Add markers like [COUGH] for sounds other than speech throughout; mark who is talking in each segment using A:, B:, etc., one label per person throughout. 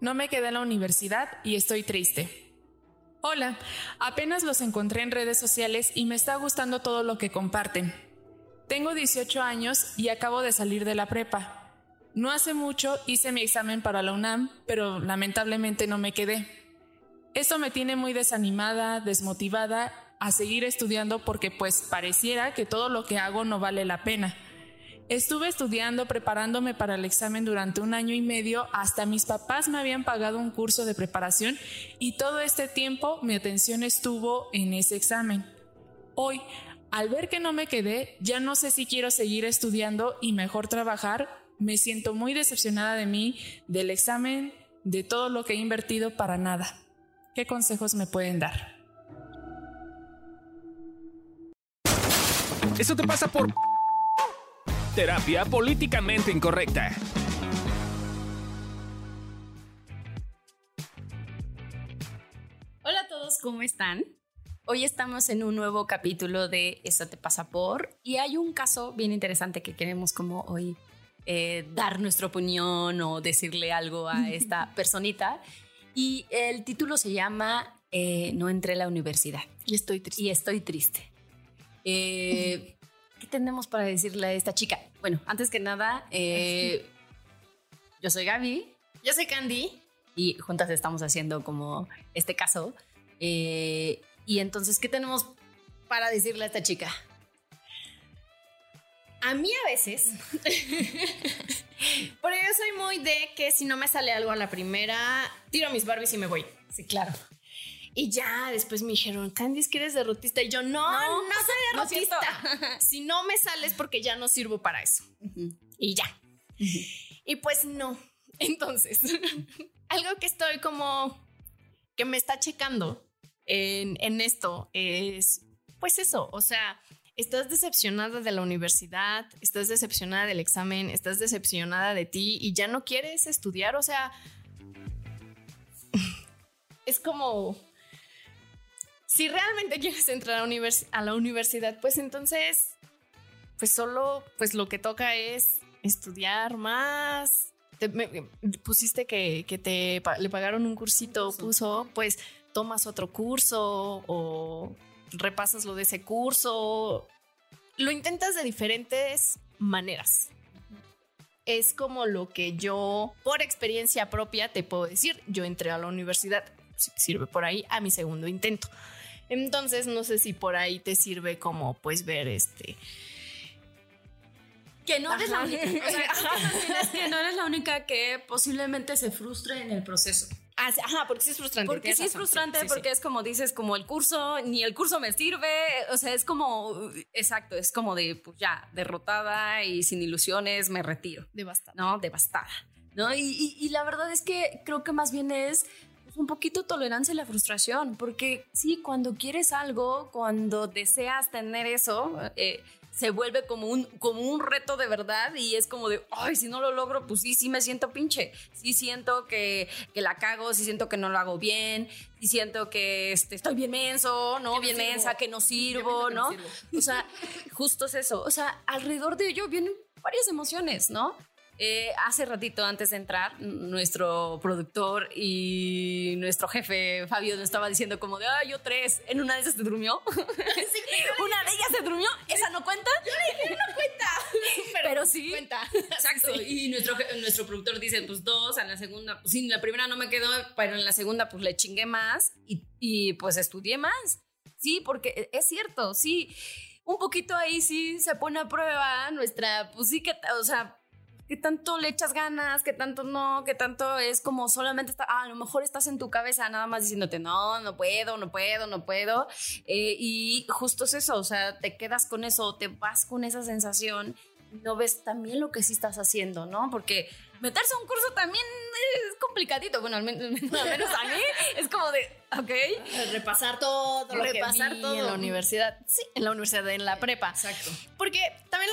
A: No me quedé en la universidad y estoy triste. Hola, apenas los encontré en redes sociales y me está gustando todo lo que comparten. Tengo 18 años y acabo de salir de la prepa. No hace mucho hice mi examen para la UNAM, pero lamentablemente no me quedé. Esto me tiene muy desanimada, desmotivada a seguir estudiando porque pues pareciera que todo lo que hago no vale la pena. Estuve estudiando, preparándome para el examen durante un año y medio, hasta mis papás me habían pagado un curso de preparación y todo este tiempo mi atención estuvo en ese examen. Hoy, al ver que no me quedé, ya no sé si quiero seguir estudiando y mejor trabajar, me siento muy decepcionada de mí, del examen, de todo lo que he invertido para nada. ¿Qué consejos me pueden dar?
B: Eso te pasa por terapia políticamente incorrecta.
C: Hola a todos, ¿cómo están? Hoy estamos en un nuevo capítulo de Eso te pasa por y hay un caso bien interesante que queremos como hoy eh, dar nuestra opinión o decirle algo a [LAUGHS] esta personita y el título se llama eh, No entré a la universidad.
A: Y estoy triste.
C: Y estoy triste. Eh, [LAUGHS] ¿Qué tenemos para decirle a esta chica? Bueno, antes que nada, eh, yo soy Gaby.
A: Yo soy Candy.
C: Y juntas estamos haciendo como este caso. Eh, y entonces, ¿qué tenemos para decirle a esta chica?
D: A mí a veces, [LAUGHS] porque yo soy muy de que si no me sale algo a la primera, tiro mis Barbies y me voy.
C: Sí, claro.
D: Y ya después me dijeron, Candice, que eres derrotista. Y yo, no, no, soy derrotista. [LAUGHS] si no me sales porque ya no sirvo para eso. Y ya. Y pues no. [LAUGHS] Entonces, [LAUGHS] algo que estoy como que me está checando en, en esto es, pues eso, o sea, estás decepcionada de la universidad, estás decepcionada del examen, estás decepcionada de ti y ya no quieres estudiar, o sea, es como si realmente quieres entrar a, la universidad, pues entonces, pues solo, pues lo que toca es estudiar más. pusiste que, te le pagaron un cursito, puso, pues tomas otro curso o repasas lo de ese curso. Lo intentas de diferentes maneras. Es como lo que yo, por experiencia propia, te puedo decir. Yo entré a la universidad, sirve por ahí, a mi segundo intento. Entonces, no sé si por ahí te sirve como pues ver este
C: que no eres la única. O sea, es [LAUGHS] que [LAUGHS] no eres la única que posiblemente se frustre en el proceso.
D: Ah, ajá, porque sí es frustrante.
C: Porque sí es frustrante, porque es como dices, como el curso, ni el curso me sirve. O sea, es como, exacto, es como de, pues ya, derrotada y sin ilusiones, me retiro.
D: Devastada.
C: No, devastada. ¿no? Y, y la verdad es que creo que más bien es un poquito tolerancia a la frustración, porque sí, cuando quieres algo, cuando deseas tener eso, eh, se vuelve como un, como un reto de verdad y es como de, ay, si no lo logro, pues sí, sí me siento pinche, sí siento que, que la cago, sí siento que no lo hago bien, sí siento que este, estoy bien menso, ¿no? bien mensa, que no sirvo, ¿no? O sea, justo es eso, o sea, alrededor de ello vienen varias emociones, ¿no? Eh, hace ratito, antes de entrar, nuestro productor y nuestro jefe Fabio nos estaba diciendo como de, ah, yo tres, en una de esas se durmió. [LAUGHS] una de ellas se durmió, ¿esa no cuenta?
D: Yo dije, no cuenta. [LAUGHS]
C: Pero, sí.
D: Cuenta. [LAUGHS]
C: Exacto. Y nuestro, nuestro productor dice, pues dos, en la segunda, pues sí, en la primera no me quedó, pero en la segunda pues le chingué más y, y pues estudié más. Sí, porque es cierto, sí un poquito ahí sí se pone a prueba nuestra, pues sí que, o sea, que tanto le echas ganas, que tanto no, que tanto es como solamente está, ah, a lo mejor estás en tu cabeza nada más diciéndote, no, no puedo, no puedo, no puedo. Eh, y justo es eso, o sea, te quedas con eso, te vas con esa sensación, no ves también lo que sí estás haciendo, ¿no? Porque meterse a un curso también es complicadito. Bueno, [LAUGHS] al menos, a mí es como de, ok.
D: Repasar todo lo
C: Repasar
D: que
C: todo.
D: en la universidad. Sí, en la universidad, en la prepa.
C: Exacto.
D: Porque también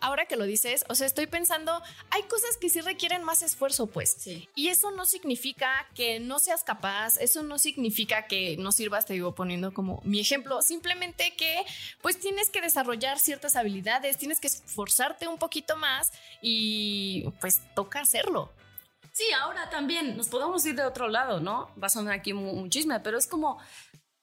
D: ahora que lo dices, o sea, estoy pensando, hay cosas que sí requieren más esfuerzo, pues.
C: Sí.
D: Y eso no significa que no seas capaz, eso no significa que no sirvas, te digo poniendo como mi ejemplo, simplemente que pues tienes que desarrollar ciertas habilidades, tienes que esforzarte un poquito más y pues toca hacerlo.
C: Sí, ahora también nos podemos ir de otro lado, ¿no? Va a sonar aquí un chisme, pero es como,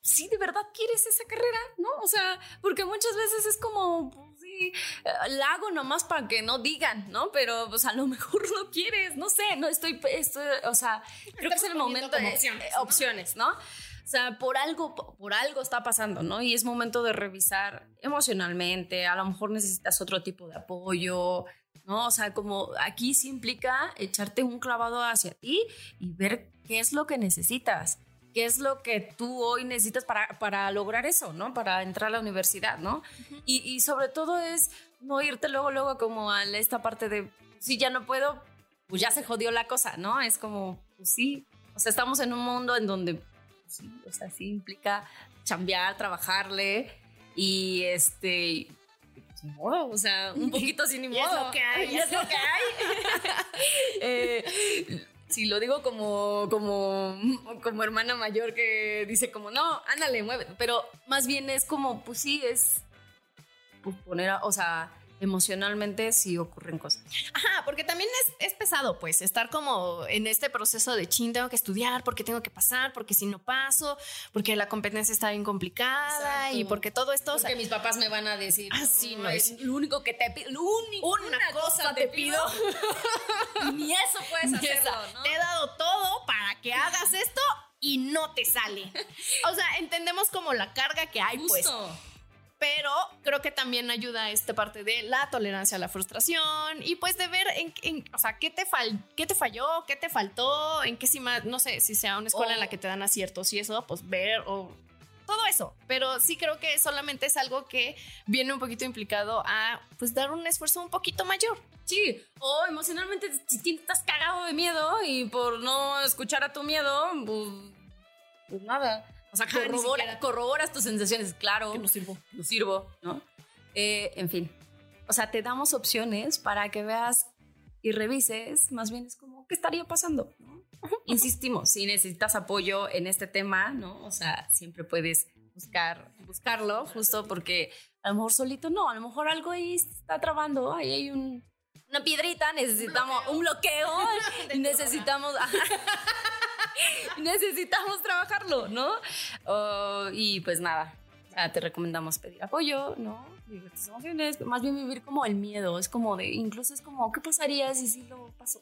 C: si de verdad quieres esa carrera, ¿no? O sea, porque muchas veces es como, pues, sí, eh, la hago nomás para que no digan, ¿no? Pero pues a lo [LAUGHS] mejor no quieres, no sé, no estoy, estoy o sea, creo que es el momento de opciones, ¿no? opciones, ¿no? O sea, por algo, por algo está pasando, ¿no? Y es momento de revisar emocionalmente, a lo mejor necesitas otro tipo de apoyo, ¿no? O sea, como aquí sí implica echarte un clavado hacia ti y ver qué es lo que necesitas qué es lo que tú hoy necesitas para, para lograr eso, ¿no? Para entrar a la universidad, ¿no? y, y, sobre todo es no irte luego, luego como a esta parte de, si ya no puedo, pues ya se jodió la cosa, ¿no? Es como, pues sí, o sea, estamos en un mundo en donde, pues sí, o sea, sí implica chambear, trabajarle y este... Modo, o sea, un [LAUGHS] poquito sin ni modo. [LAUGHS]
D: es lo que hay.
C: es lo que hay. eh, si lo digo como, como, como hermana mayor que dice como, no, ándale, mueve, pero más bien es como, pues sí, es pues, poner, o sea, emocionalmente sí ocurren cosas.
D: Ajá, porque también es, es, pesado, pues, estar como en este proceso de chin, tengo que estudiar, porque tengo que pasar, porque si no paso, porque la competencia está bien complicada y porque todo esto.
C: Porque mis papás me van a decir.
D: Así no, es.
C: Lo único que te pido, una, cosa, te pido. [LAUGHS] y ni eso puedes hacerlo, ¿no?
D: Te he dado todo para que hagas esto y no te sale. [LAUGHS] O sea, entendemos como la carga que hay, pues. Justo. pues pero creo que también ayuda esta parte de la tolerancia a la frustración y pues de ver en, o sea, qué te, fal, qué te falló, qué te faltó, en qué si más, no sé, si sea una escuela en la que te dan aciertos y eso, pues ver o todo eso. Pero sí creo que solamente es algo que viene un poquito implicado a pues dar un esfuerzo un poquito mayor.
C: Sí, o emocionalmente si estás cagado de miedo y por no escuchar a tu miedo, pues, pues nada o sea, corroboras tus sensaciones, claro.
D: Que no sirvo.
C: No sirvo, ¿no? Eh, en fin. O sea, te damos opciones para que veas y revises, más bien es como, ¿qué estaría pasando? Insistimos, si necesitas apoyo en este tema, ¿no? O sea, siempre puedes buscar, buscarlo, justo porque a lo mejor solito no, a lo mejor algo ahí está trabando, ahí hay un, una piedrita, necesitamos un bloqueo, un bloqueo [LAUGHS] necesitamos... [LAUGHS] necesitamos trabajarlo, ¿no? y pues nada, te recomendamos pedir apoyo, ¿no? más bien vivir como el miedo, es como de, incluso es como, ¿qué pasaría si sí lo pasó?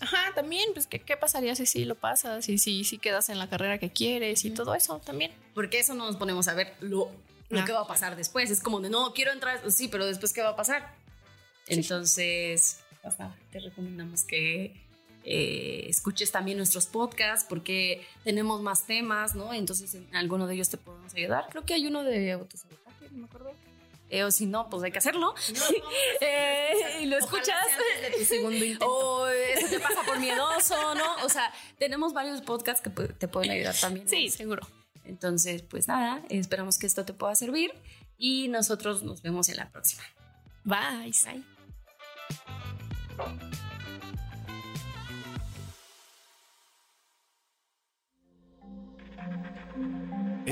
D: Ajá, también, pues, ¿qué, ¿qué, pasaría si sí lo pasas? Y si, si quedas en la carrera que quieres y todo eso también.
C: Porque eso no nos ponemos a ver lo, lo que va a pasar después. Es como de, no, quiero entrar, sí, pero después, ¿qué va a pasar? Entonces, te recomendamos que eh, escuches también nuestros podcasts porque tenemos más temas, ¿no? Entonces en alguno de ellos te podemos ayudar. Creo que hay uno de autosabotaje, no me acuerdo. Eh, o si no, pues hay que hacerlo. eh, y lo escuchas.
D: De tu segundo intento. [LAUGHS]
C: O eso te pasa por miedoso, ¿no? O sea, tenemos varios podcasts que te pueden ayudar también.
D: Sí, seguro.
C: Entonces, pues nada, esperamos que esto te pueda servir y nosotros nos vemos en la próxima.
D: Bye.
C: Bye.